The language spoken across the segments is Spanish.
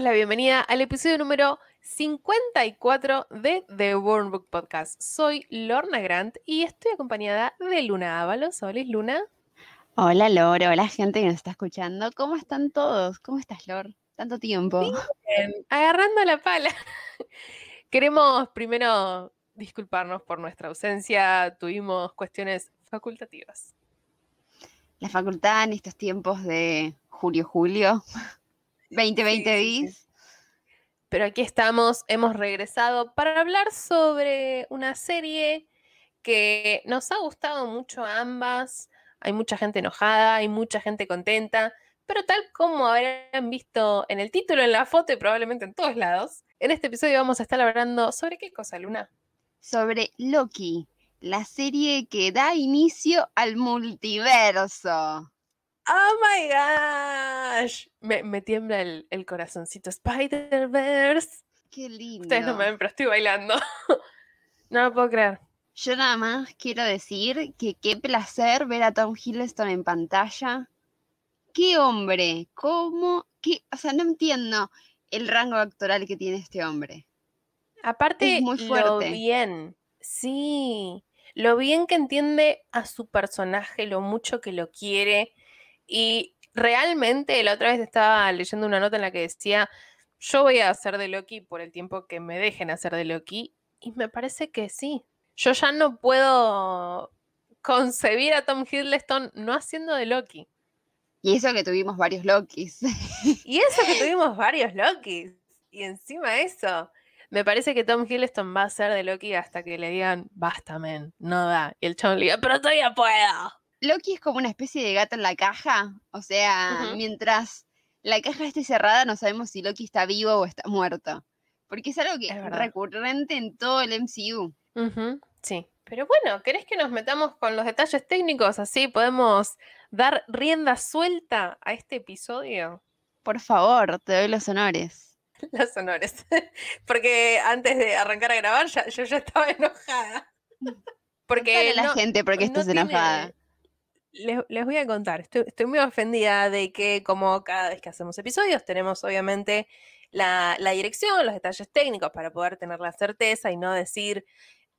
damos la bienvenida al episodio número 54 de The Born Book Podcast. Soy Lorna Grant y estoy acompañada de Luna Ábalos. Hola, Luna. Hola, Lor. Hola, gente que nos está escuchando. ¿Cómo están todos? ¿Cómo estás, Lor? Tanto tiempo. Bien, agarrando la pala. Queremos primero disculparnos por nuestra ausencia. Tuvimos cuestiones facultativas. La facultad en estos tiempos de julio-julio 2020 bis. Pero aquí estamos, hemos regresado para hablar sobre una serie que nos ha gustado mucho a ambas. Hay mucha gente enojada, hay mucha gente contenta, pero tal como habrán visto en el título, en la foto y probablemente en todos lados, en este episodio vamos a estar hablando sobre qué cosa, Luna. Sobre Loki, la serie que da inicio al multiverso. ¡Oh my gosh! Me, tiembla el, corazoncito. Spider-Verse. Qué lindo. Ustedes no me ven, pero estoy bailando. no lo puedo creer. Yo nada más quiero decir que qué placer ver a Tom Hiddleston en pantalla. Qué hombre, cómo, qué, o sea, no entiendo el rango actoral que tiene este hombre. Aparte, es muy fuerte. lo bien, sí, lo bien que entiende a su personaje, lo mucho que lo quiere y realmente la otra vez estaba leyendo una nota en la que decía, yo voy a hacer de Loki por el tiempo que me dejen hacer de Loki. Y me parece que sí. Yo ya no puedo concebir a Tom Hiddleston no haciendo de Loki. Y eso que tuvimos varios Lokis. Y eso que tuvimos varios Lokis. Y encima eso, me parece que Tom Hiddleston va a ser de Loki hasta que le digan, basta, men, no da. Y el chabón le diga, pero todavía puedo. Loki es como una especie de gato en la caja. O sea, mientras la caja esté cerrada, no sabemos si Loki está vivo o está muerto. Porque es algo que es, recurrente en todo el MCU. Sí. Pero bueno, ¿querés que nos metamos con los detalles técnicos? Así podemos dar rienda suelta a este episodio. Por favor, te doy los honores. Los honores. Porque antes de arrancar a grabar, yo ya estaba enojada. Porque la gente porque estás enojada les, voy a contar, estoy, muy ofendida de que como cada vez que hacemos episodios tenemos obviamente la, dirección, los detalles técnicos para poder tener la certeza y no decir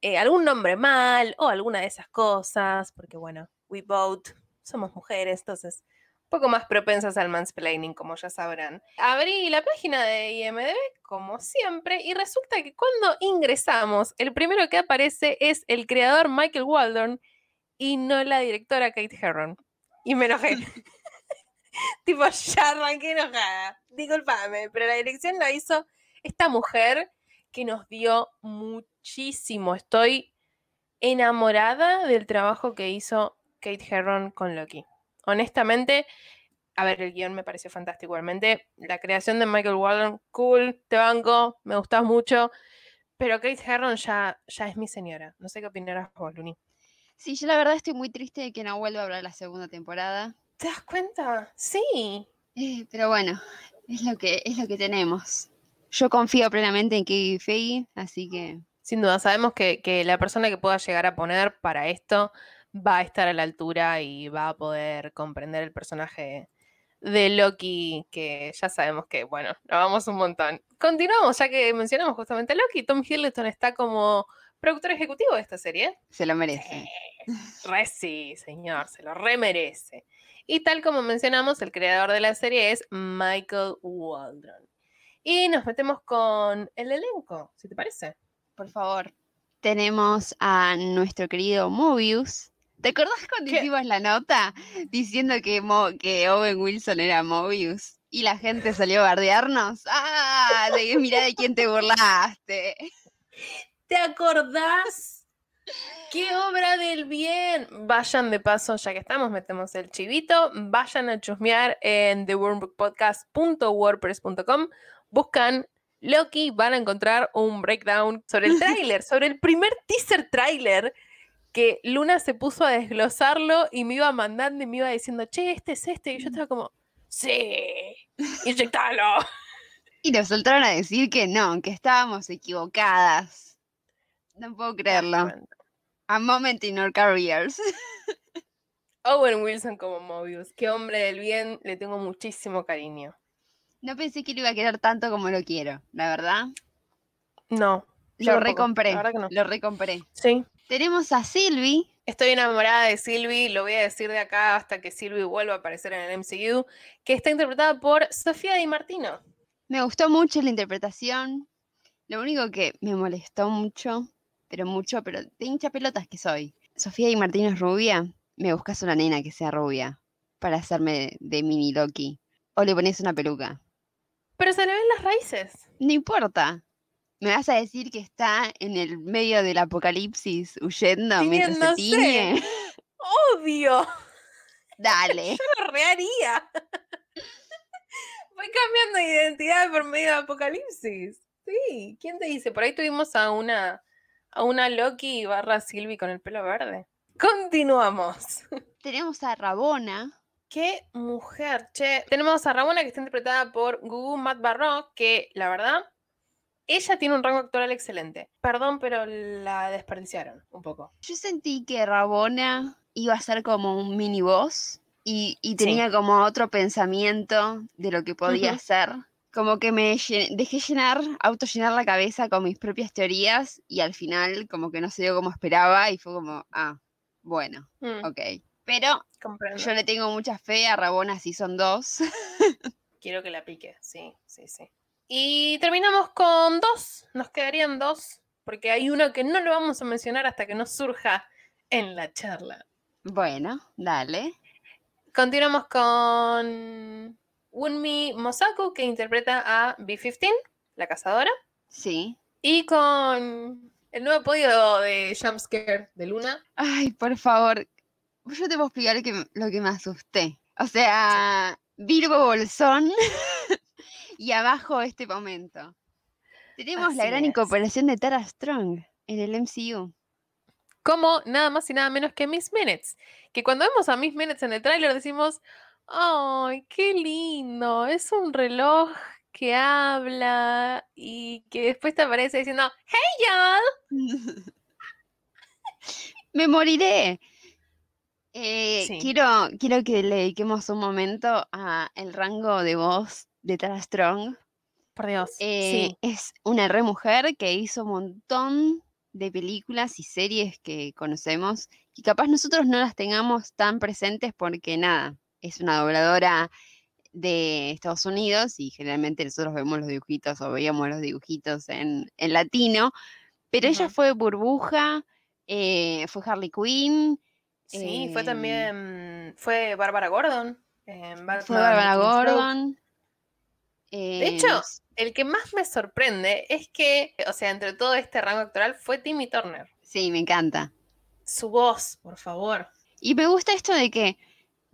eh, algún nombre mal o alguna de esas cosas, porque bueno, we both somos mujeres, entonces un poco más propensas al mansplaining, como ya sabrán. Abrí la página de IMDB, como siempre, y resulta que cuando ingresamos, el primero que aparece es el creador Michael Waldron, y no la directora Kate Herron. Y me enojé. tipo, ya arranqué enojada. Disculpame, pero la dirección la hizo esta mujer que nos dio muchísimo. Estoy enamorada del trabajo que hizo Kate Herron con Loki. Honestamente, a ver, el guion me pareció fantástico igualmente. La creación de Michael Waldron, cool, te banco, me gustas mucho. Pero Kate Herron ya, ya es mi señora. No sé qué opinarás vos, Luni. Sí, yo la verdad estoy muy triste de que no vuelva a hablar la segunda temporada. ¿Te das cuenta? Sí. Eh, pero bueno, es lo que es lo que tenemos. Yo confío plenamente en Kevin Feige, así que. Sin duda, sabemos que, que, la persona que pueda llegar a poner para esto va a estar a la altura y va a poder comprender el personaje de Loki, que ya sabemos que, bueno, lo vamos un montón. Continuamos, ya que mencionamos justamente a Loki. Tom Hiddleston está como productor ejecutivo de esta serie. Se lo merece. re sí, señor, se lo remerece. Y tal como mencionamos, el creador de la serie es Michael Waldron. Y nos metemos con el elenco, si te parece. Por favor. Tenemos a nuestro querido Mobius. ¿Te acordás cuando hicimos la nota diciendo que, que Owen Wilson era Mobius? Y la gente salió a bardearnos. ¡Ah! De, mira de quién te burlaste. ¿Te acordás? ¡Qué obra del bien! Vayan de paso, ya que estamos, metemos el chivito. Vayan a chusmear en thewormbookpodcast.wordpress.com. Buscan Loki, van a encontrar un breakdown sobre el tráiler, sobre el primer teaser tráiler que Luna se puso a desglosarlo y me iba mandando y me iba diciendo, che, este es este. Y yo estaba como, sí, inyectalo. Y nos soltaron a decir que no, que estábamos equivocadas. No puedo creerlo. A moment in our careers. Owen Wilson como Mobius. Qué hombre del bien, le tengo muchísimo cariño. No pensé que lo iba a querer tanto como lo quiero, la verdad. No. Lo recompré. No. Lo recompré. Sí. Tenemos a Sylvie. Estoy enamorada de Sylvie, lo voy a decir de acá hasta que Sylvie vuelva a aparecer en el MCU, que está interpretada por Sofía Di Martino. Me gustó mucho la interpretación. Lo único que me molestó mucho, pero mucho, pero de hincha pelotas que soy. Sofía Di Martino es rubia. Me buscas una nena que sea rubia para hacerme de mini Loki. O le pones una peluca. Pero se le ven las raíces. No importa. Me vas a decir que está en el medio del apocalipsis huyendo mientras se tiñe. Obvio, Dale. yo lo reharía. Voy cambiando de identidad por medio de Apocalipsis. Sí, ¿quién te dice? Por ahí tuvimos a una, a una Loki barra Sylvie con el pelo verde. Continuamos. Tenemos a Rabona. Qué mujer, che. Tenemos a Ramona que está interpretada por Gugu Matt Barro, que la verdad, ella tiene un rango actoral excelente. Perdón, pero la desperdiciaron un poco. Yo sentí que Rabona iba a ser como un mini boss y, y tenía como otro pensamiento de lo que podía ser. Como que me llen- dejé llenar, autollenar la cabeza con mis propias teorías y al final como que no se dio como esperaba y fue como, ah, bueno, Mm, ok. Pero comprendo. yo le tengo mucha fe a Rabona si son dos. Quiero que la pique, sí, sí, sí. Y terminamos con dos. Nos quedarían dos, porque hay uno que no lo vamos a mencionar hasta que nos surja en la charla. bueno, dale. Continuamos con Wunmi Mosaku, que interpreta a B-15, la cazadora. Sí. Y con el nuevo podio de Jumpscare de Luna. Ay, por favor, yo te puedo explicar que m- lo que me asusté. O sea, Virgo Bolsón y abajo este momento. Tenemos la gran es. incorporación de Tara Strong en el MCU. Como nada más y nada menos que Miss Minutes. Que cuando vemos a Miss Minutes en el tráiler decimos, ¡ay, qué lindo! Es un reloj que habla y que después te aparece diciendo, ¡Hey, y'all! Me moriré. Eh, Sí. quiero, quiero que le dediquemos un momento a el rango de voz de Tara Strong. Por Dios. Eh, sí. Es una re mujer que hizo un montón de películas y series que conocemos y capaz nosotros no las tengamos tan presentes porque nada, es una dobladora de Estados Unidos y generalmente nosotros vemos los dibujitos o veíamos los dibujitos en, en latino, pero ella fue Burbuja, eh, fue Harley Quinn, Sí, fue em, también, fue Bárbara Gordon. fue Road. Gordon. De eh, hecho, el que más me sorprende es que, o sea, entre todo este rango actoral fue Timmy Turner. sí, me encanta. Su voz, por favor. Y me gusta esto de que,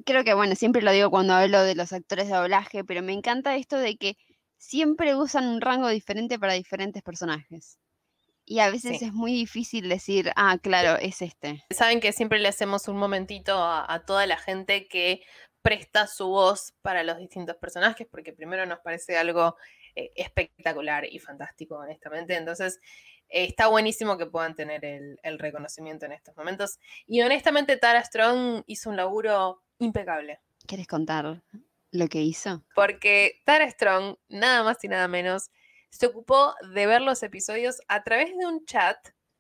creo que, bueno, siempre lo digo cuando hablo de los actores de doblaje, pero me encanta esto de que siempre usan un rango diferente para diferentes personajes. Y a veces Sí. es muy difícil decir, ah, claro, es este. Saben que siempre le hacemos un momentito a, a toda la gente que presta su voz para los distintos personajes, porque primero nos parece algo eh, espectacular y fantástico, honestamente. Entonces, eh, está buenísimo que puedan tener el, el reconocimiento en estos momentos. Y honestamente, Tara Strong hizo un laburo impecable. ¿Quieres contar lo que hizo? Porque Tara Strong, nada más y nada menos, se ocupó de ver los episodios a través de un chat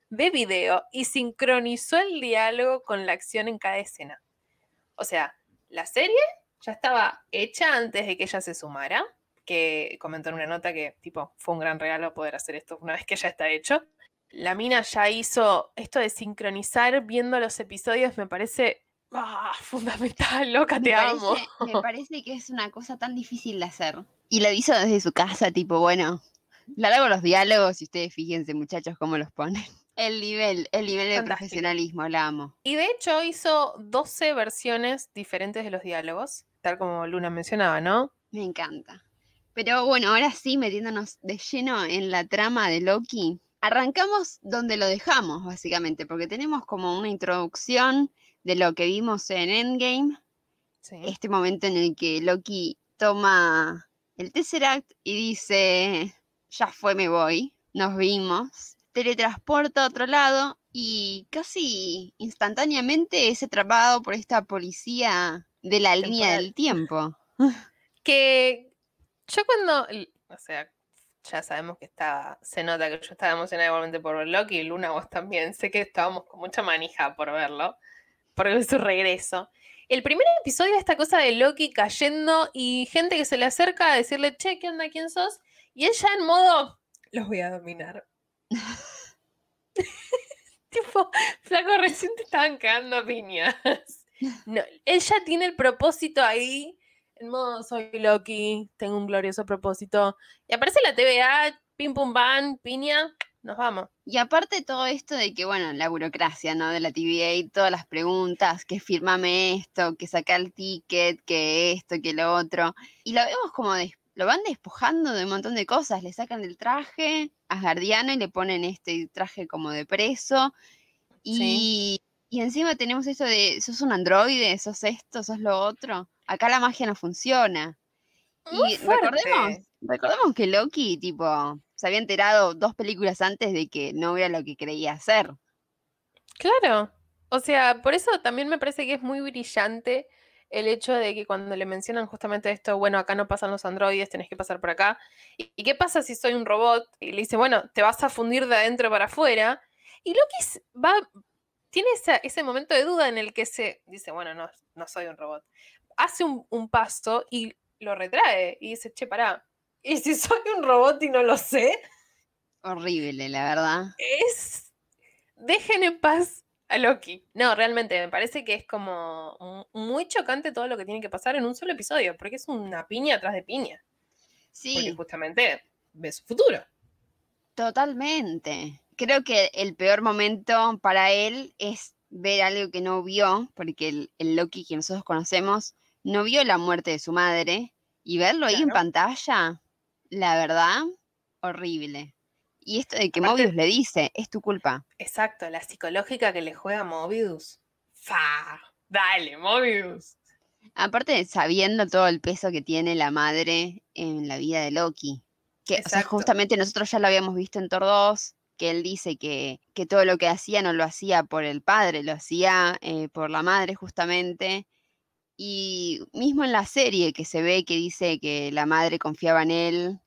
de video y sincronizó el diálogo con la acción en cada escena. O sea, la serie ya estaba hecha antes de que ella se sumara, que comentó en una nota que tipo fue un gran regalo poder hacer esto una vez que ya está hecho. La mina ya hizo esto de sincronizar viendo los episodios, me parece ah, fundamental, loca, te me, amo. parece, me parece que es una cosa tan difícil de hacer. Y lo hizo desde su casa, tipo, bueno, largo los diálogos y ustedes fíjense, muchachos, cómo los ponen. El nivel, el nivel de Fantástico. profesionalismo, la amo. Y de hecho hizo 12 versiones diferentes de los diálogos, tal como Luna mencionaba, ¿no? Me encanta. Pero bueno, ahora sí, metiéndonos de lleno en la trama de Loki, arrancamos donde lo dejamos, básicamente, porque tenemos como una introducción de lo que vimos en Endgame, Sí. este momento en el que Loki toma el Tesseract y dice, ya fue, me voy, nos vimos, teletransporta a otro lado y casi instantáneamente es atrapado por esta policía de la línea del tiempo. Que Yo cuando, o sea, ya sabemos que está, se nota que yo estaba emocionada igualmente por ver Loki y Luna vos también. Sé que estábamos con mucha manija por verlo, por ver su regreso. El primer episodio de esta cosa de Loki cayendo y gente que se le acerca a decirle, che, ¿qué onda? ¿Quién sos? Y ella en modo, los voy a dominar. tipo, flaco, recién te estaban cagando piñas. No, ella tiene el propósito ahí, en modo, soy Loki, tengo un glorioso propósito. Y aparece la TVA, pim pum bam, piña, nos vamos. Y aparte todo esto de que, bueno, la burocracia, ¿no? De la TVA, todas las preguntas, que firmame esto, que saca el ticket, que esto, que lo otro. Y lo vemos como lo van despojando de un montón de cosas. Le sacan el traje a Guardiano y le ponen este traje como de preso. Y, y encima tenemos esto de, sos un androide, sos esto, sos lo otro. Acá la magia no funciona. y recordemos, recordemos que Loki, tipo, se había enterado dos películas antes de que no era lo que creía hacer. Claro. O sea, por eso también me parece que es muy brillante el hecho de que cuando le mencionan justamente esto, bueno, acá no pasan los androides, tenés que pasar por acá. ¿Y, qué pasa si soy un robot? Y le dice, bueno, te vas a fundir de adentro para afuera. Y Loki va, tiene ese momento de duda en el que se dice, bueno, no, no soy un robot. Hace un, un paso y lo retrae y dice, che, pará, ¿Y si soy un robot y no lo sé? Horrible, la verdad. Es. Dejen en paz a Loki. No, realmente, me parece que es como muy chocante todo lo que tiene que pasar en un solo episodio, porque es una piña atrás de piña. Sí. Porque justamente ve su futuro. Totalmente. Creo que el peor momento para él es ver algo que no vio, porque el, Loki que nosotros conocemos no vio la muerte de su madre, y verlo ahí en pantalla la verdad, horrible. Y esto de que Mobius le dice, es tu culpa. Exacto, la psicológica que le juega Mobius. ¡Fa! Dale, Mobius. Aparte, sabiendo todo el peso que tiene la madre en la vida de Loki. Que justamente nosotros ya lo habíamos visto en Thor 2, que él dice que, que, todo lo que hacía no lo hacía por el padre, lo hacía eh, por la madre justamente. Y mismo en la serie que se ve que dice que la madre confiaba en él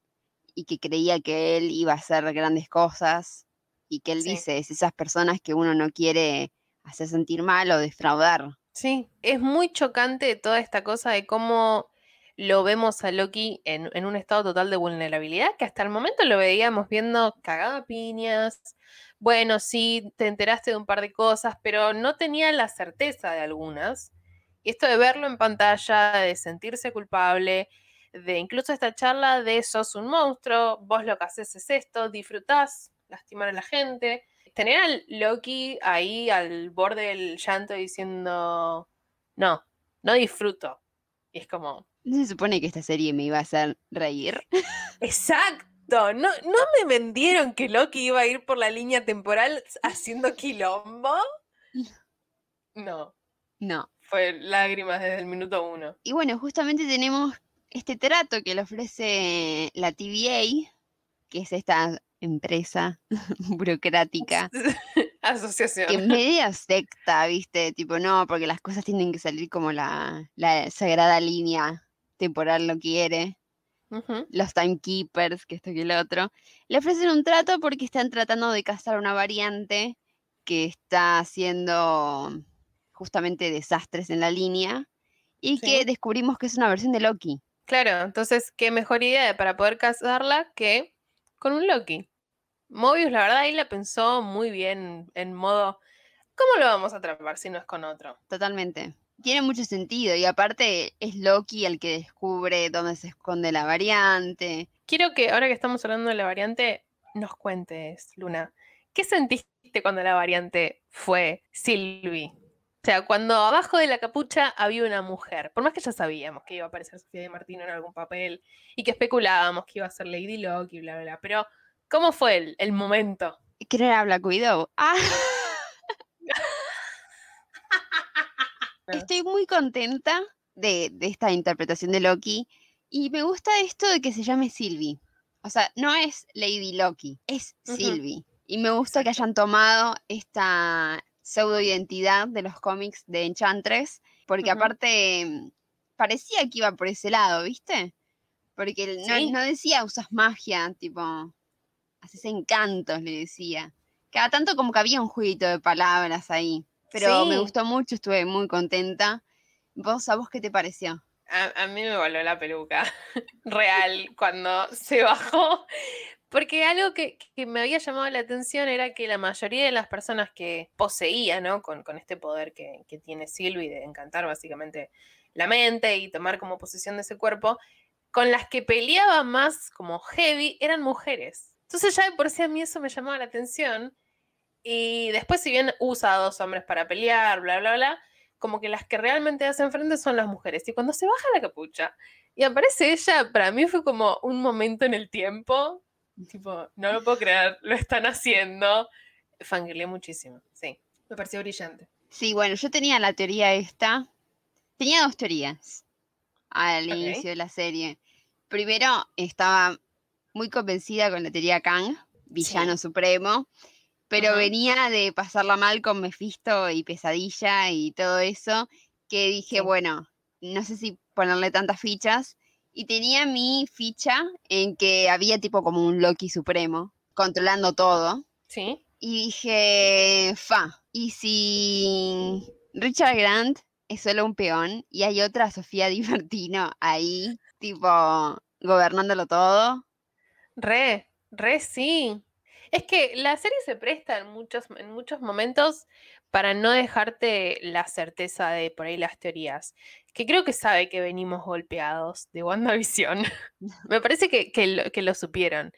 y que creía que él iba a hacer grandes cosas y que él dice, es esas personas que uno no quiere hacer sentir mal o defraudar. Sí, es muy chocante toda esta cosa de cómo lo vemos a Loki en, en, un estado total de vulnerabilidad, que hasta el momento lo veíamos viendo cagada piñas. Bueno, sí, te enteraste de un par de cosas, pero no tenía la certeza de algunas. Y esto de verlo en pantalla, de sentirse culpable, de incluso esta charla de sos un monstruo, vos lo que haces es esto, disfrutás, lastimar a la gente. Tener al Loki ahí al borde del llanto diciendo, no, no disfruto. Y es como... ¿No se supone que esta serie me iba a hacer reír? Exacto. No, no me vendieron que Loki iba a ir por la línea temporal haciendo quilombo. No. No fue lágrimas desde el minuto uno. Y bueno, justamente tenemos este trato que le ofrece la TVA, que es esta empresa burocrática. Asociación. Que media secta, ¿viste? Tipo, no, porque las cosas tienen que salir como la, sagrada línea temporal lo quiere. Los timekeepers, que esto que el otro. Le ofrecen un trato porque están tratando de cazar una variante que está haciendo justamente desastres en la línea y que descubrimos que es una versión de Loki. Claro, entonces, qué mejor idea para poder casarla que con un Loki. Mobius, la verdad, ahí la pensó muy bien en modo, ¿cómo lo vamos a atrapar si no es con otro? Totalmente. Tiene mucho sentido y aparte es Loki el que descubre dónde se esconde la variante. Quiero que ahora que estamos hablando de la variante, nos cuentes, Luna, ¿qué sentiste cuando la variante fue Sylvie? O sea, cuando abajo de la capucha había una mujer, por más que ya sabíamos que iba a aparecer Sofía de Martino en algún papel y que especulábamos que iba a ser Lady Locke y bla, bla, bla, pero ¿cómo fue el, el momento? ¿Quién era Black Widow? Ah. Estoy muy contenta de, esta interpretación de Loki y me gusta esto de que se llame Sylvie. O sea, no es Lady Loki, es Sylvie. Y me gusta que hayan tomado esta, pseudo-identidad de los cómics de Enchantress, porque aparte mm, parecía que iba por ese lado, ¿viste? Porque no, Sí. no decía usas magia, tipo, haces encantos, le decía. Cada tanto como que había un jueguito de palabras ahí. Pero me gustó mucho, estuve muy contenta. ¿Vos, a vos qué te pareció? A, a mí me voló la peluca real cuando se bajó. Porque algo que, me había llamado la atención era que la mayoría de las personas que poseía, ¿no? Con, este poder que, que tiene Sylvie de encantar básicamente la mente y tomar como posesión de ese cuerpo, con las que peleaba más como heavy eran mujeres. Entonces ya de por sí a mí eso me llamaba la atención. Y después, si bien usa a dos hombres para pelear, bla, bla, bla, como que las que realmente hacen frente son las mujeres. Y cuando se baja la capucha y aparece ella, para mí fue como un momento en el tiempo. Tipo, no lo puedo creer, lo están haciendo. Fangirlé muchísimo, sí. Me pareció brillante. Sí, bueno, yo tenía la teoría esta. Tenía dos teorías al inicio de la serie. Primero, estaba muy convencida con la teoría Kang, villano supremo, pero venía de pasarla mal con Mephisto y Pesadilla y todo eso, que dije, Sí. bueno, no sé si ponerle tantas fichas. Y tenía mi ficha en que había tipo como un Loki supremo, controlando todo. Sí. Y dije, fa, ¿y si Richard Grant es solo un peón y hay otra Sofía Di Martino ahí, tipo, gobernándolo todo? Re, re sí. Es que la serie se presta en muchos, en muchos momentos para no dejarte la certeza de por ahí las teorías. Que creo que sabe que venimos golpeados de WandaVision. Me parece que, que lo, que supieron.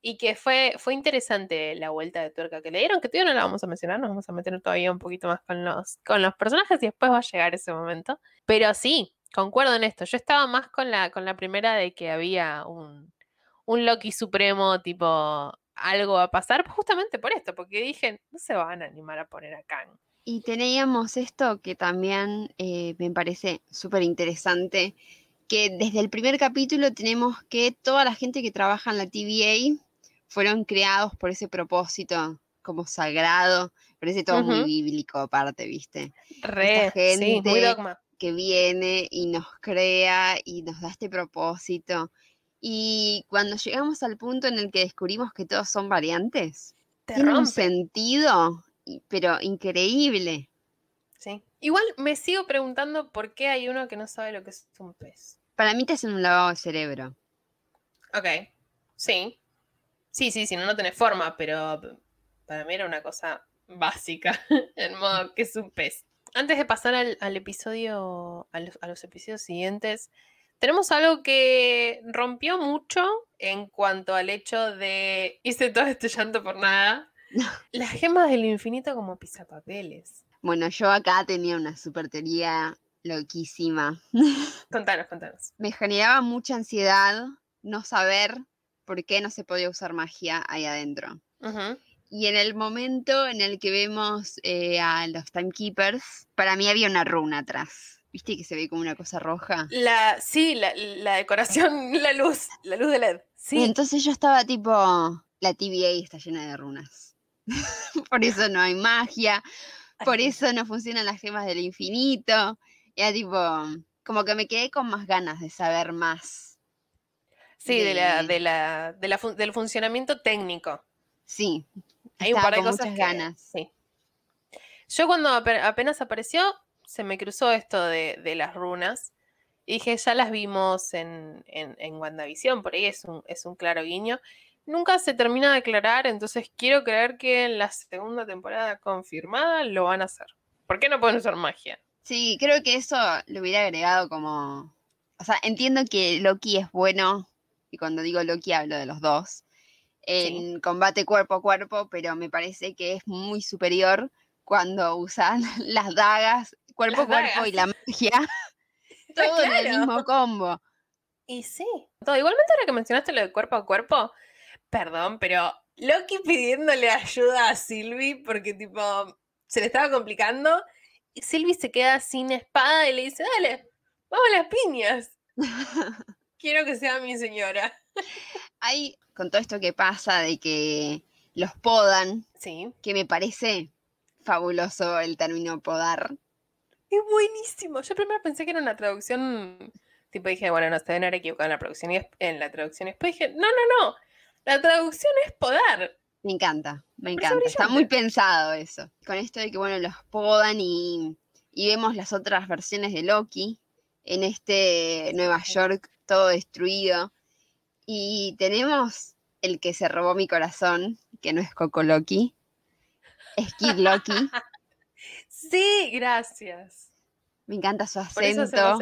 Y que fue, fue interesante la vuelta de tuerca que le dieron, que todavía no la vamos a mencionar, nos vamos a meter todavía un poquito más con los, con los personajes y después va a llegar ese momento. Pero sí, concuerdo en esto. Yo estaba más con la, con la primera de que había un, un Loki supremo, tipo, algo va a pasar, justamente por esto, porque dije, no se van a animar a poner a Kang. Y teníamos esto que también eh, me parece súper interesante, que desde el primer capítulo tenemos que toda la gente que trabaja en la TVA fueron creados por ese propósito como sagrado, parece todo muy Ujú. bíblico aparte, ¿viste? Re, sí, muy gente- dogma. que viene y nos crea y nos da este propósito. Y cuando llegamos al punto en el que descubrimos que todos son variantes, Te tiene un sentido, pero increíble. Sí. Igual me sigo preguntando por qué hay uno que no sabe lo que es un pez. Para mí te hacen un lavado de cerebro. Ok, sí. Sí, sí, si no, no tenés forma, pero para mí era una cosa básica, en modo que es un pez. Antes de pasar al, al episodio, a los, a los episodios siguientes, tenemos algo que rompió mucho en cuanto al hecho de hice todo este llanto por nada. Las gemas del infinito como pisapapeles. Bueno, yo acá tenía una super teoría loquísima. Contanos, contanos. Me generaba mucha ansiedad no saber por qué no se podía usar magia ahí adentro. Y en el momento en el que vemos eh, a los Timekeepers, para mí había una runa atrás. ¿Viste que se ve como una cosa roja? La, sí, la, la decoración, la luz, la luz de LED. Sí, Entonces yo estaba tipo, la TVA está llena de runas. por eso no hay magia, por eso no funcionan las gemas del infinito. Era tipo, como que me quedé con más ganas de saber más. Sí, de la, de- la, de la fun- del funcionamiento técnico. Sí, Hay un par de con cosas muchas que- ganas. sí. Yo cuando ape- apenas apareció, se me cruzó esto de, de las runas. Y dije, ya las vimos en, en, en WandaVision, por ahí es un, es un claro guiño. Nunca se termina de aclarar, entonces quiero creer que en la segunda temporada confirmada lo van a hacer. ¿Por qué no pueden usar magia? Sí, creo que eso lo hubiera agregado como... O sea, entiendo que Loki es bueno, y cuando digo Loki hablo de los dos, en combate cuerpo a cuerpo, pero me parece que es muy superior cuando usan las dagas cuerpo a cuerpo y la magia, todo en el mismo combo. Y sí. Todo. Igualmente ahora que mencionaste lo de cuerpo a cuerpo, perdón, pero Loki pidiéndole ayuda a Sylvie porque tipo se le estaba complicando y Sylvie se queda sin espada y le dice, dale, vamos a las piñas. Quiero que sea mi señora. Hay, con todo esto que pasa de que los podan, Sí. que me parece fabuloso el término podar, Es buenísimo. Yo primero pensé que era una traducción Tipo dije, bueno, no se deben haber equivocado en la producción y en la traducción. Y después dije, no, no, no. La traducción es poder. Me encanta, me encanta. Está muy pensado eso. Con esto de que, bueno, los podan y, y vemos las otras versiones de Loki en este Nueva York todo destruido. Y tenemos el que se robó mi corazón, que no es Coco Loki, es Kid Loki. sí, gracias. Me encanta su acento.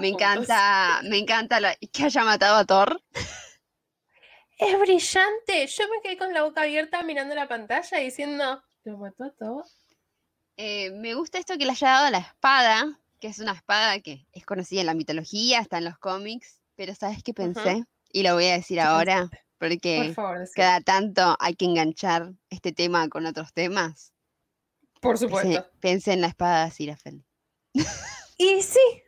me encanta, me encanta que haya matado a Thor. Es brillante. Yo me quedé con la boca abierta mirando la pantalla diciendo, ¿lo mató a Thor? Eh, me gusta esto que le haya dado la espada, que es una espada que es conocida en la mitología, está en los cómics, pero ¿sabes qué pensé? Y lo voy a decir ahora, porque cada tanto hay que enganchar este tema con otros temas. Por supuesto. Pensé, en la espada de Sirafel. y sí.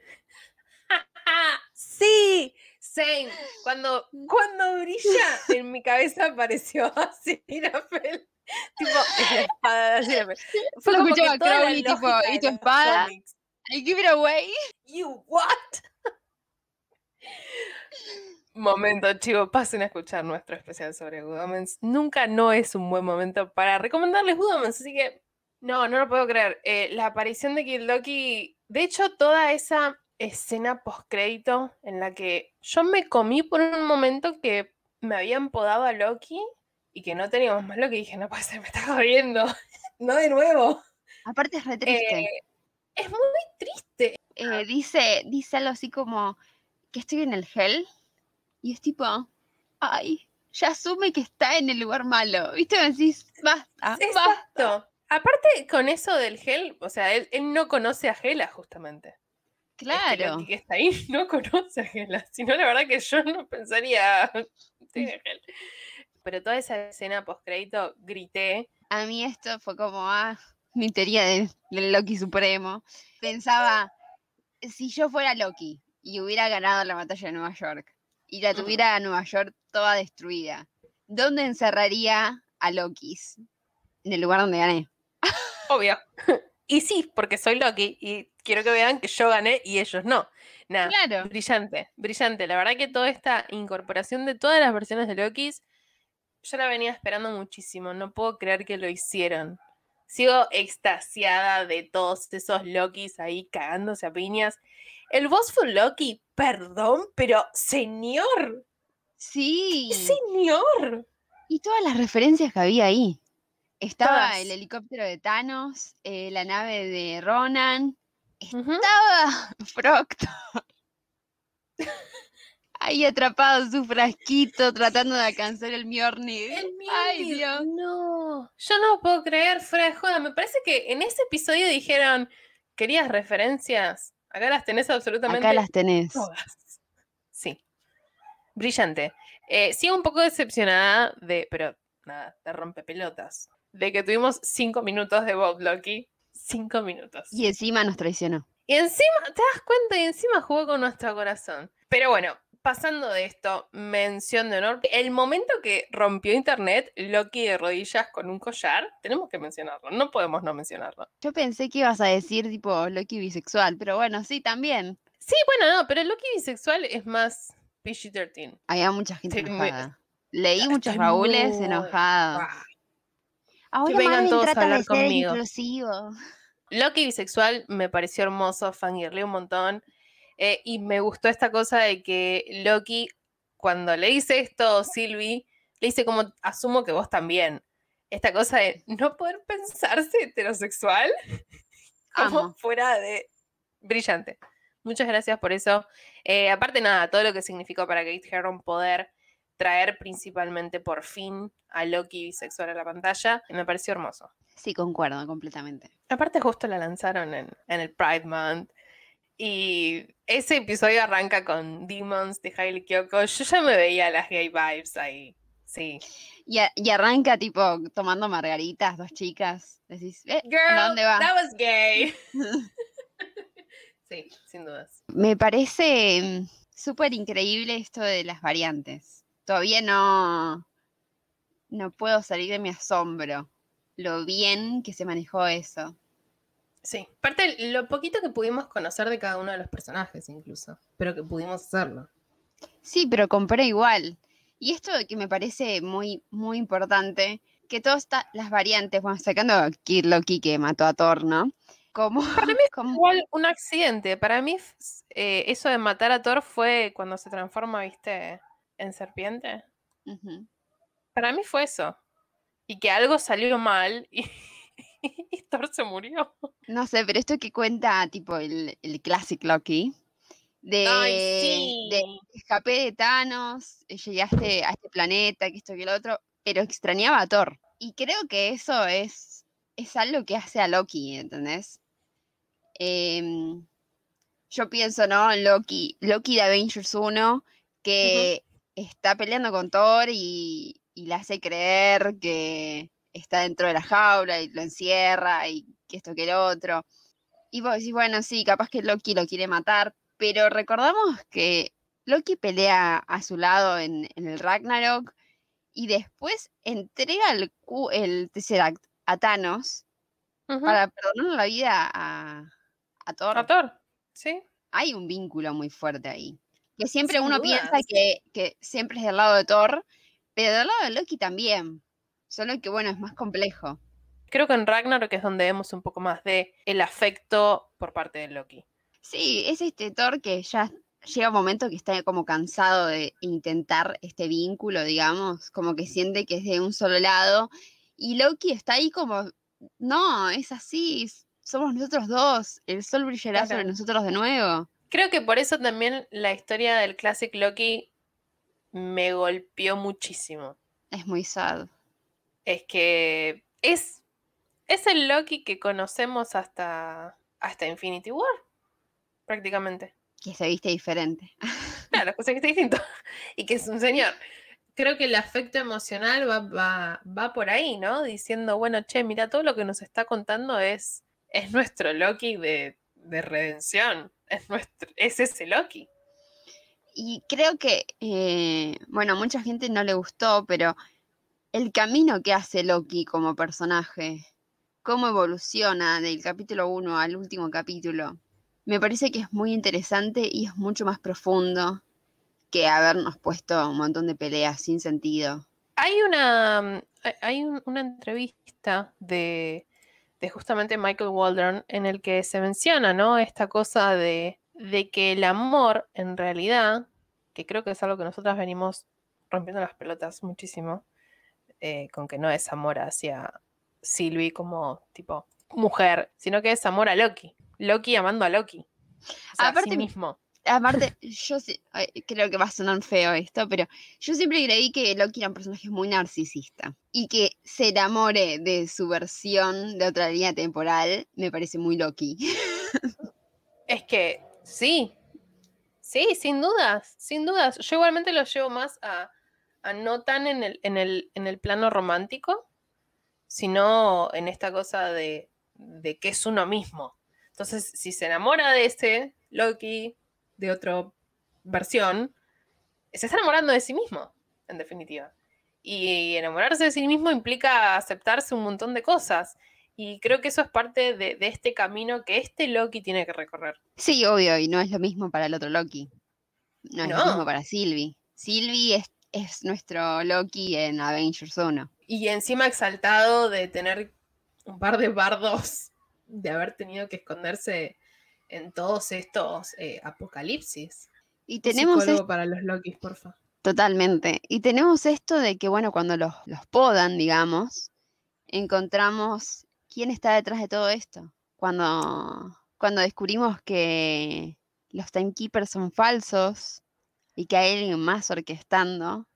sí. Same. Cuando, cuando brilla, en mi cabeza apareció así Sirafel. tipo, la espada de Sirafel. Fue como que Crowley, tipo, ¿y tu espada? I give it away. You what? Momento, chicos, pasen a escuchar nuestro especial sobre Good Nunca no es un buen momento para recomendarles Good así que no, no lo puedo creer. Eh, la aparición de Kid Loki, de hecho, toda esa escena post-crédito en la que yo me comí por un momento que me habían podado a Loki y que no teníamos más Loki, dije, no puede ser, me estaba viendo, no de nuevo. Aparte es re triste. Eh, es muy triste. Eh, dice, dice algo así como que estoy en el Hell y es tipo, ay, ya asume que está en el lugar malo. ¿Viste? Me decís, basta, Exacto. Aparte, con eso del Hell, o sea, él, no conoce a Hela justamente. Este claro. que está ahí no conoce a Hela. Si no, la verdad que yo no pensaría. Pero toda esa escena post-crédito grité. A mí esto fue como, ah, mi teoría del Loki Supremo. Pensaba, si yo fuera Loki y hubiera ganado la batalla de Nueva York y la tuviera a Nueva York toda destruida, ¿dónde encerraría a Lokis? En el lugar donde gané. Obvio. Y sí, porque soy Loki y quiero que vean que yo gané y ellos no. Nada, claro. brillante, brillante. La verdad que toda esta incorporación de todas las versiones de Lokis, yo la venía esperando muchísimo. No puedo creer que lo hicieron sigo extasiada de todos esos Lokis ahí cagándose a piñas. El boss fue Loki, perdón, pero señor. Sí. señor? Y todas las referencias que había ahí. Estaba el helicóptero de Thanos, eh, la nave de Ronan, estaba Proctor ahí atrapado su frasquito tratando de alcanzar el Mjolnir. El Ay, Dios. No, yo no puedo creer, fuera de joda. Me parece que en ese episodio dijeron, ¿querías referencias? Acá las tenés absolutamente Acá las tenés. todas. Sí. Brillante. Eh, sigo un poco decepcionada de, pero nada, te rompe pelotas. De que tuvimos cinco minutos de Bob Loki. Cinco minutos. Y encima nos traicionó. Y encima, ¿te das cuenta? Y encima jugó con nuestro corazón. Pero bueno, pasando de esto, mención de honor, el momento que rompió internet, Loki de rodillas con un collar, tenemos que mencionarlo, no podemos no mencionarlo. Yo pensé que ibas a decir tipo Loki bisexual, pero bueno, sí, también. Sí, bueno, no, pero Loki bisexual es más PG-13. Había mucha gente enojada. Leí muchos baúles enojados. Ahora que vengan todos a hablar conmigo. Loki bisexual me pareció hermoso, fangirle un montón. Eh, y me gustó esta cosa de que Loki, cuando le dice esto, Sylvie, le dice como, asumo que vos también. Esta cosa de no poder pensarse heterosexual, como fuera de brillante. Muchas gracias por eso. Eh, aparte, nada, todo lo que significó para Kate Herron poder traer principalmente por fin a Loki bisexual a la pantalla, me pareció hermoso. Sí, concuerdo completamente. Aparte, justo la lanzaron en, en el Pride Month y ese episodio arranca con Demons de Hailey Kyoko. Yo ya me veía las gay vibes ahí. Sí. Y, arranca tipo tomando margaritas, dos chicas. Decís, eh, Girl, dónde va? That was gay. sí, sin dudas. Me parece mm, súper increíble esto de las variantes. Todavía no, no puedo salir de mi asombro. Lo bien que se manejó eso. Sí, aparte lo poquito que pudimos conocer de cada uno de los personajes incluso, pero que pudimos hacerlo. Sí, pero compré igual. Y esto que me parece muy, muy importante, que todas las variantes, bueno, sacando a Kid Loki que mató a Thor, ¿no? Como, Para mí es igual un accidente. Para mí eh, eso de matar a Thor fue cuando se transforma, viste, en serpiente. Para mí fue eso. Y que algo salió mal y, Thor se murió. No sé, pero esto que cuenta tipo el, el Classic Loki. De, de escapé de Thanos, eh, llegué a este, a este planeta, que esto que lo otro, pero extrañaba a Thor. Y creo que eso es, es algo que hace a Loki, ¿entendés? Em, yo pienso, ¿no? Loki, Loki de Avengers 1, que está peleando con Thor y, le hace creer que está dentro de la jaula y lo encierra y que esto que el otro. Y vos decís, bueno, sí, capaz que Loki lo quiere matar, pero recordamos que Loki pelea a su lado en, el Ragnarok y después entrega el, el Tesseract a Thanos para perdonar la vida a, a Thor. A Thor, sí. Hay un vínculo muy fuerte ahí. Que siempre uno piensa que, que, siempre es del lado de Thor, pero del lado de Loki también. Solo que, bueno, es más complejo. Creo que en Ragnarok es donde vemos un poco más de el afecto por parte de Loki. Sí, es este Thor que ya llega un momento que está como cansado de intentar este vínculo, digamos, como que siente que es de un solo lado. Y Loki está ahí como, no, es así, somos nosotros dos, el sol brillará sobre nosotros de nuevo. Creo que por eso también la historia del Classic Loki me golpeó muchísimo. Es muy sad. Es que es, es el Loki que conocemos hasta, hasta Infinity War, prácticamente. Que se viste diferente. Claro, que se viste distinto. Y que es un señor. Creo que el afecto emocional va, va, va por ahí, ¿no? Diciendo, bueno, che, mira, todo lo que nos está contando es, es nuestro Loki de, de redención es, nuestro, es ese Loki. Y creo que, eh, bueno, mucha gente no le gustó, pero el camino que hace Loki como personaje, cómo evoluciona del capítulo 1 al último capítulo, me parece que es muy interesante y es mucho más profundo que habernos puesto un montón de peleas sin sentido. Hay una, hay una entrevista de de justamente Michael Waldron, en el que se menciona, ¿no? Esta cosa de, de que el amor, en realidad, que creo que es algo que nosotras venimos rompiendo las pelotas muchísimo, eh, con que no es amor hacia Sylvie como tipo mujer, sino que es amor a Loki. Loki amando a Loki. a sí mismo aparte, yo creo que va a sonar feo esto, pero yo siempre creí que Loki era un personaje muy narcisista y que se enamore de su versión de otra línea temporal me parece muy Loki. Es que sí, sí, sin dudas, sin dudas. Yo igualmente lo llevo más a, no tan en el, en, el, en el plano romántico, sino en esta cosa de, de que es uno mismo. Entonces, si se enamora de ese Loki, de otra versión, se está enamorando de sí mismo, en definitiva. Y enamorarse de sí mismo implica aceptarse un montón de cosas. Y creo que eso es parte de, este camino que este Loki tiene que recorrer. Sí, obvio, y no es lo mismo para el otro Loki. No es lo mismo para Sylvie. Sylvie es, es nuestro Loki en Avengers 1. Y encima exaltado de tener un par de bardos, de haber tenido que esconderse en todos estos eh, apocalipsis. Y tenemos Un para los Lokis, porfa. Totalmente. Y tenemos esto de que, bueno, cuando los, los podan, digamos, encontramos quién está detrás de todo esto. Cuando, cuando descubrimos que los timekeepers son falsos y que hay alguien más orquestando.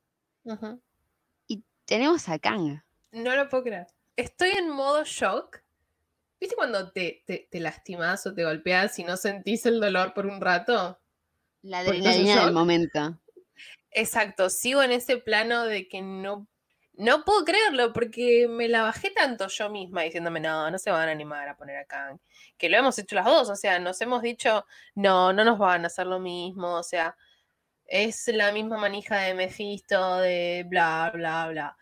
Y tenemos a Kang. No lo puedo creer. Estoy en modo shock ¿Viste cuando te, te, lastimas o te golpeas y no sentís el dolor por un rato? La adrenalina del momento. Exacto, sigo en ese plano de que no, no puedo creerlo porque me la bajé tanto yo misma diciéndome, no, no se van a animar a poner acá. Que lo hemos hecho las dos, o sea, nos hemos dicho, no, no nos van a hacer lo mismo, o sea, es la misma manija de Mephisto, de bla, bla, bla.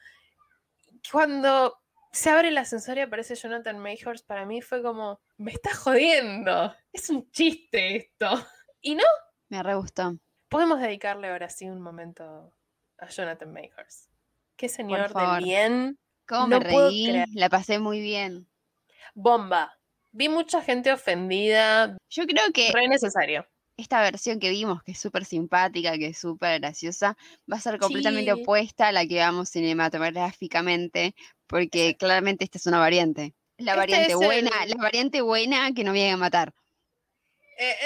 Cuando se abre el ascensor y aparece Jonathan Mayhorst, para mí fue como, me está jodiendo, es un chiste esto. Y no, Me re gustó. podemos dedicarle ahora sí un momento a Jonathan Mayhorst. Qué señor de bien. ¿Cómo No me reí? La pasé muy bien. Bomba. Vi mucha gente ofendida, Yo creo que re necesario. esta versión que vimos, que es súper simpática, que es súper graciosa, va a ser completamente Sí. opuesta a la que vamos cinematográficamente, porque claramente esta es una variante. La Este variante buena, el- la variante buena que no viene a matar. Eh,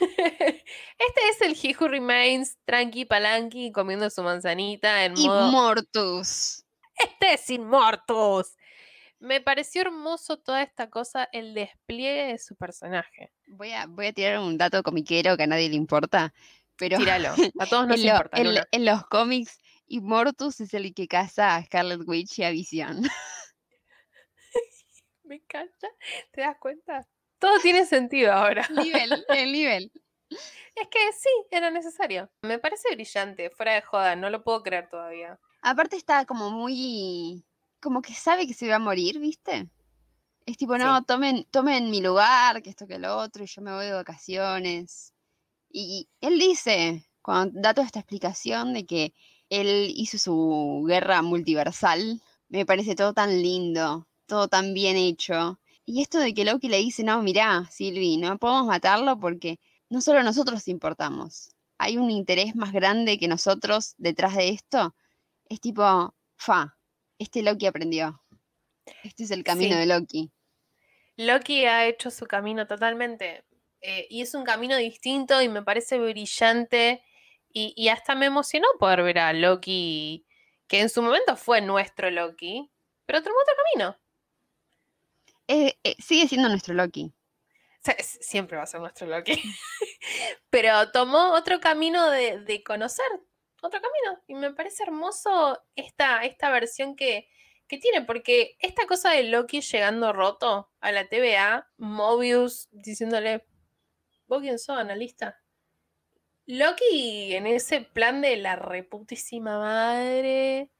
eh, Este es el He Who Remains, tranqui palanqui, comiendo su manzanita en modo. Immortus. Este es Immortus. Me pareció hermoso toda esta cosa, el despliegue de su personaje. Voy a, voy a tirar un dato comiquero que a nadie le importa, pero Tíralo. A todos nos en, lo- importa. en los cómics, Immortus es el que caza a Scarlet Witch y a Vision. Me encanta. ¿Te das cuenta? Todo tiene sentido ahora. nivel, el nivel. Es que sí, era necesario. Me parece brillante, fuera de joda, no lo puedo creer todavía. Aparte está como muy... Como que sabe que se va a morir, ¿viste? Es tipo, Sí. no, tomen, tomen mi lugar, que esto que lo otro, y yo me voy de vacaciones. Y él dice, cuando da toda esta explicación de que él hizo su guerra multiversal, me parece todo tan lindo, todo tan bien hecho. Y esto de que Loki le dice, no, mirá, Sylvie, no podemos matarlo porque no solo nosotros importamos. Hay un interés más grande que nosotros detrás de esto. Es tipo, fa, este Loki aprendió. Este es el camino Sí. de Loki. Loki ha hecho su camino totalmente. eh, y es un camino distinto y me parece brillante. Y, y hasta me emocionó poder ver a Loki, que en su momento fue nuestro Loki, pero tomó otro camino. Eh, eh, sigue siendo nuestro Loki. Siempre va a ser nuestro Loki. pero tomó otro camino de, de conocer, otro camino. Y me parece hermoso esta, esta versión que, que tiene, porque esta cosa de Loki llegando roto a la TVA, Mobius diciéndole, ¿vos quién sos, analista? Loki en ese plan de la reputísima madre,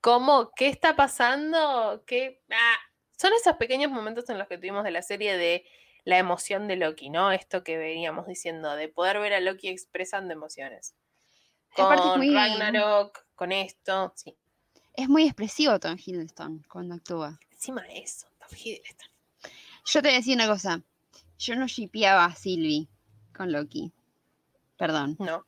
¿cómo? ¿Qué está pasando? ¿Qué? Ah, son esos pequeños momentos en los que tuvimos de la serie de la emoción de Loki, ¿no? Esto que veníamos diciendo, de poder ver a Loki expresando emociones. Con muy- Ragnarok, con esto, sí. Es muy expresivo Tom Hiddleston cuando actúa. Encima de eso, Tom Hiddleston. Yo te voy a decir una cosa. Yo no shipeaba a Sylvie con Loki. Perdón. No.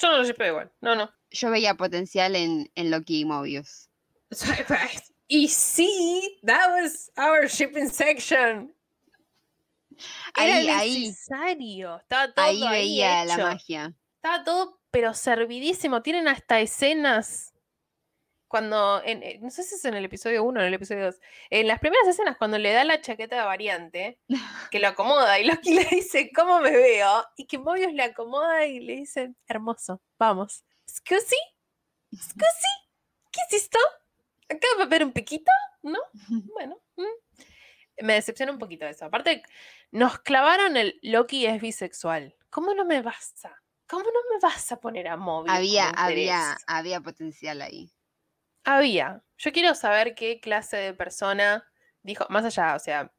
Yo no lo llevo igual. No, no. Yo veía potencial en, en Loki y Mobius. Y sí, that was our shipping section. Era Ahí, ahí, necesario. Estaba todo ahí ahí veía la magia. Estaba todo, pero servidísimo. Tienen hasta escenas. Cuando, en, eh, no sé si es en el episodio 1 o en el episodio 2, en las primeras escenas, cuando le da la chaqueta de variante, que lo acomoda y Loki le dice, ¿cómo me veo? Y que Mobius le acomoda y le dice, hermoso, vamos. ¿Scusi? ¿Scusi? ¿Qué es esto? ¿Acaba de ver un piquito? ¿No? Bueno. mm. Me decepciona un poquito eso. Aparte, nos clavaron el Loki es bisexual. ¿Cómo no me vas a? ¿Cómo no me vas a poner a Mobius? Había, había, había potencial ahí. Había. Yo quiero saber qué clase de persona dijo, más allá, o sea,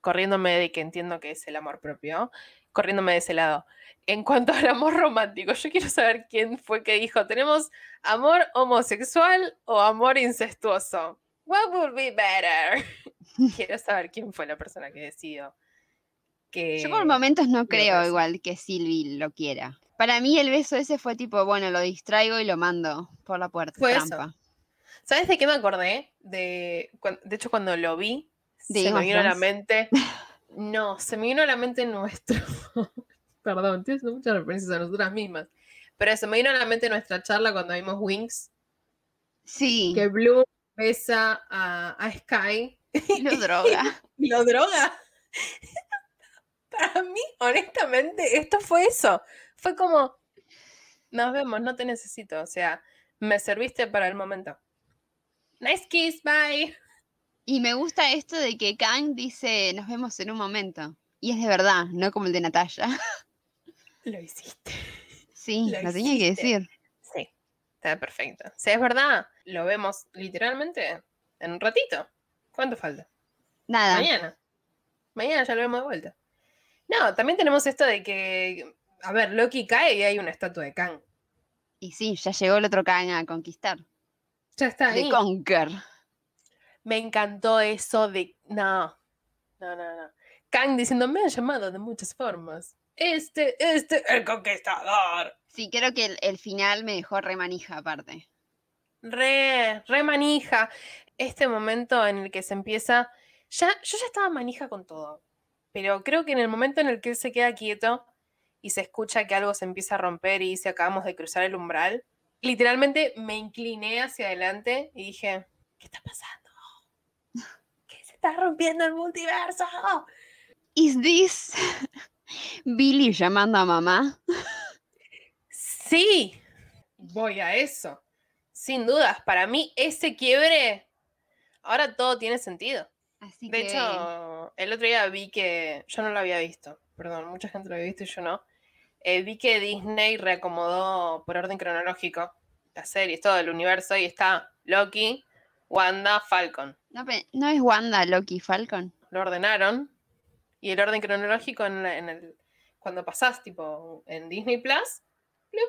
corriéndome de que entiendo que es el amor propio, corriéndome de ese lado. En cuanto al amor romántico, yo quiero saber quién fue que dijo, ¿tenemos amor homosexual o amor incestuoso? What would be better? quiero saber quién fue la persona que decidió. Que... Yo por momentos no creo igual que Sylvie lo quiera. Para mí el beso ese fue tipo, bueno, lo distraigo y lo mando por la puerta. Fue eso. ¿Sabes de qué me acordé? De, de hecho, cuando lo vi, ¿De se me vino a la mente. No, se me vino a la mente nuestro. Perdón, haciendo muchas referencias a nosotras mismas. Pero se me vino a la mente nuestra charla cuando vimos Wings, Sí, que Blue besa a, a Sky lo droga. y lo droga. Para mí, honestamente, esto fue eso. Fue como, nos vemos, no te necesito. O sea, me serviste para el momento. Nice kiss, bye. Y me gusta esto de que Kang dice, nos vemos en un momento. Y es de verdad, no como el de Natalia. Lo hiciste. Sí, Lo lo tenía que decir. Sí, está perfecto. Si es verdad, lo vemos literalmente en un ratito. ¿Cuánto falta? Nada. Mañana. Mañana ya lo vemos de vuelta. No, también tenemos esto de que, a ver, Loki cae y hay una estatua de Kang. Y sí, ya llegó el otro Kang a conquistar. Ya está De. Conquer. Me encantó eso de. No. No, no, no. Kang diciendo, me han llamado de muchas formas. Este, este, el conquistador. Sí, creo que el, el final me dejó re manija aparte. Re, re manija. Este momento en el que se empieza. Ya, yo ya estaba manija con todo. Pero creo que en el momento en el que él se queda quieto y se escucha que algo se empieza a romper y dice acabamos de cruzar el umbral, literalmente me incliné hacia adelante y dije, ¿qué está pasando? ¿Qué se está rompiendo el multiverso? ¿Is this Billy llamando a mamá? Sí, voy a eso. Sin dudas, para mí ese quiebre, ahora todo tiene sentido. Así De que hecho, el otro día vi que, yo no lo había visto, perdón, mucha gente lo había visto y yo no. Eh, vi que Disney reacomodó por orden cronológico las series, todo el universo, y está Loki, Wanda, Falcon. no, es Wanda, Loki, Falcon. Lo ordenaron, y el orden cronológico en, la- en el, cuando pasás, tipo, en Disney Plus,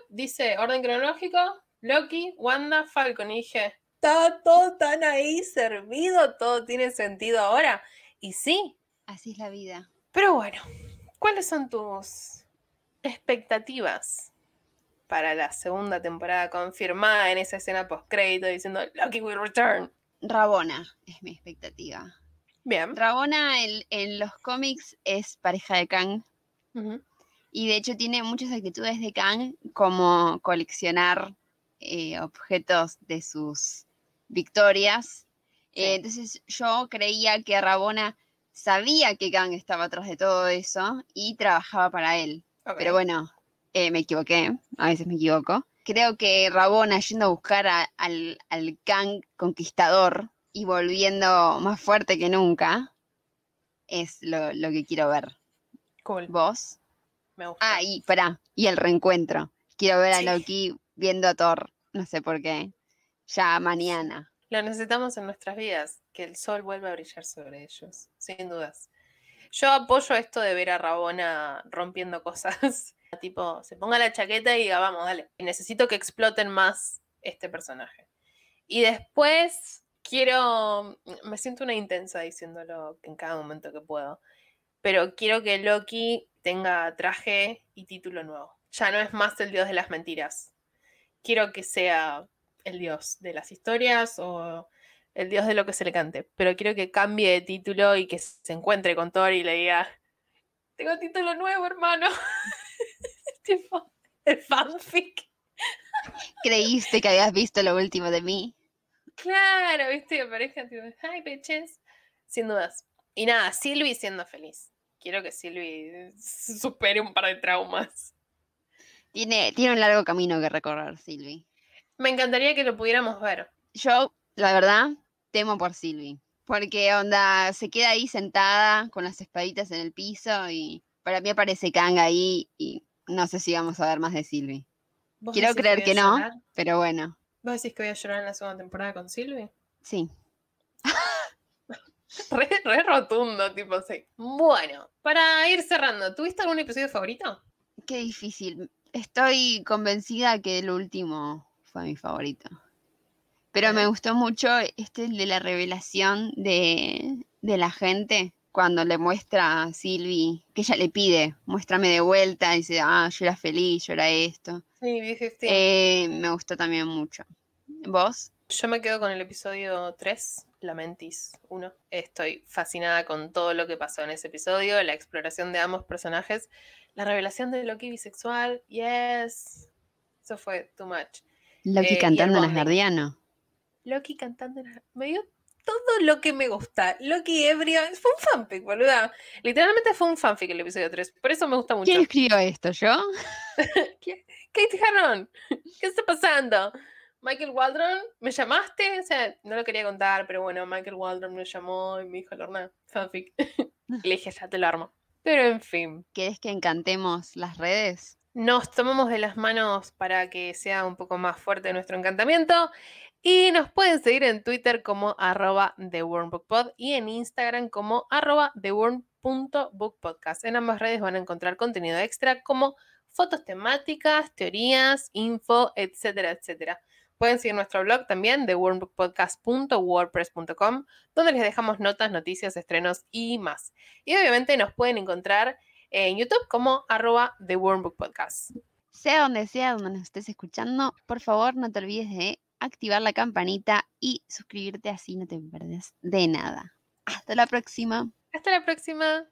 dice orden cronológico, Loki, Wanda, Falcon, y dije, está todo tan ahí servido, todo tiene sentido ahora. Y sí, Así es la vida. Pero bueno, ¿cuáles son tus expectativas para la segunda temporada confirmada en esa escena post-crédito diciendo Lucky will return? Rabona es mi expectativa. Bien. Rabona en, en los cómics es pareja de Kang y de hecho tiene muchas actitudes de Kang como coleccionar eh, objetos de sus victorias. Sí. Eh, entonces yo creía que Rabona sabía que Kang estaba atrás de todo eso y trabajaba para él. Pero bueno, eh, me equivoqué, a veces me equivoco. Creo que Rabona yendo a buscar a- al, al Kang conquistador y volviendo más fuerte que nunca es lo, lo que quiero ver. Cool. ¿Vos? Me gusta. Ah, y pará, y el reencuentro. Quiero ver a. Loki viendo a Thor, no sé por qué. Ya mañana. Lo necesitamos en nuestras vidas, que el sol vuelva a brillar sobre ellos, sin dudas. Yo apoyo esto de ver a Rabona rompiendo cosas. tipo, se ponga la chaqueta y diga, vamos, dale. Necesito que exploten más este personaje. Y después quiero, me siento una intensa diciéndolo en cada momento que puedo, pero quiero que Loki tenga traje y título nuevo. Ya no es más el dios de las mentiras. Quiero que sea el dios de las historias o el dios de lo que se le cante, pero quiero que cambie de título y que se encuentre con Thor y le diga, tengo título nuevo, hermano. tipo, el fanfic. ¿Creíste que habías visto lo último de mí? Claro, viste, que aparezcan tipo, hi bitches. Sin dudas. Y nada, Sylvie siendo feliz. Quiero que Sylvie supere un par de traumas. Tiene, tiene un largo camino que recorrer, Silvi. Me encantaría que lo pudiéramos ver. Yo, la verdad, temo por Silvi. Porque onda, se queda ahí sentada con las espaditas en el piso y para mí aparece Kang ahí y no sé si vamos a ver más de Silvi. ¿Vos Quiero creer que no. llorar? Pero bueno, ¿Vos decís que voy a llorar en la segunda temporada con Sylvie? sí. Re, re rotundo, tipo sí. Bueno, para ir cerrando, ¿tuviste algún episodio favorito? Qué difícil. Estoy convencida que el último fue mi favorito. Pero me gustó mucho este el de la revelación de, de la gente cuando le muestra a Silvi, que ella le pide, muéstrame de vuelta, dice, ah, yo era feliz, yo era esto. Sí, B-15. Eh, me gustó también mucho. ¿Vos? Yo me quedo con el episodio 3, Lamentis 1. Estoy fascinada con todo lo que pasó en ese episodio, la exploración de ambos personajes, la revelación de Loki bisexual, yes. Eso fue too much. Loki Eh, y cantando en. Asgardiano. Loki cantando, en la- me dio todo lo que me gusta. Loki ebrio, fue un fanfic, boluda. Literalmente fue un fanfic el episodio 3, por eso me gusta mucho. ¿Quién escribió esto? ¿Yo? Kate Harron, ¿qué está pasando? Michael Waldron, ¿me llamaste? O sea, no lo quería contar, pero bueno, Michael Waldron me llamó y me dijo, Lorna, fanfic. le dije, ya te lo armo. Pero en fin, ¿Querés que encantemos las redes? nos tomamos de las manos para que sea un poco más fuerte nuestro encantamiento. Y nos pueden seguir en Twitter como arroba TheWormBookPod y en Instagram como arroba TheWorm.bookpodcast. En ambas redes van a encontrar contenido extra como fotos temáticas, teorías, info, etcétera, etcétera. Pueden seguir nuestro blog también de wormbookpodcast.wordpress.com, donde les dejamos notas, noticias, estrenos y más. Y obviamente nos pueden encontrar en YouTube como arroba The. Sea donde sea donde nos estés escuchando, por favor no te olvides de activar la campanita y suscribirte así no te pierdes de nada. Hasta la próxima. Hasta la próxima.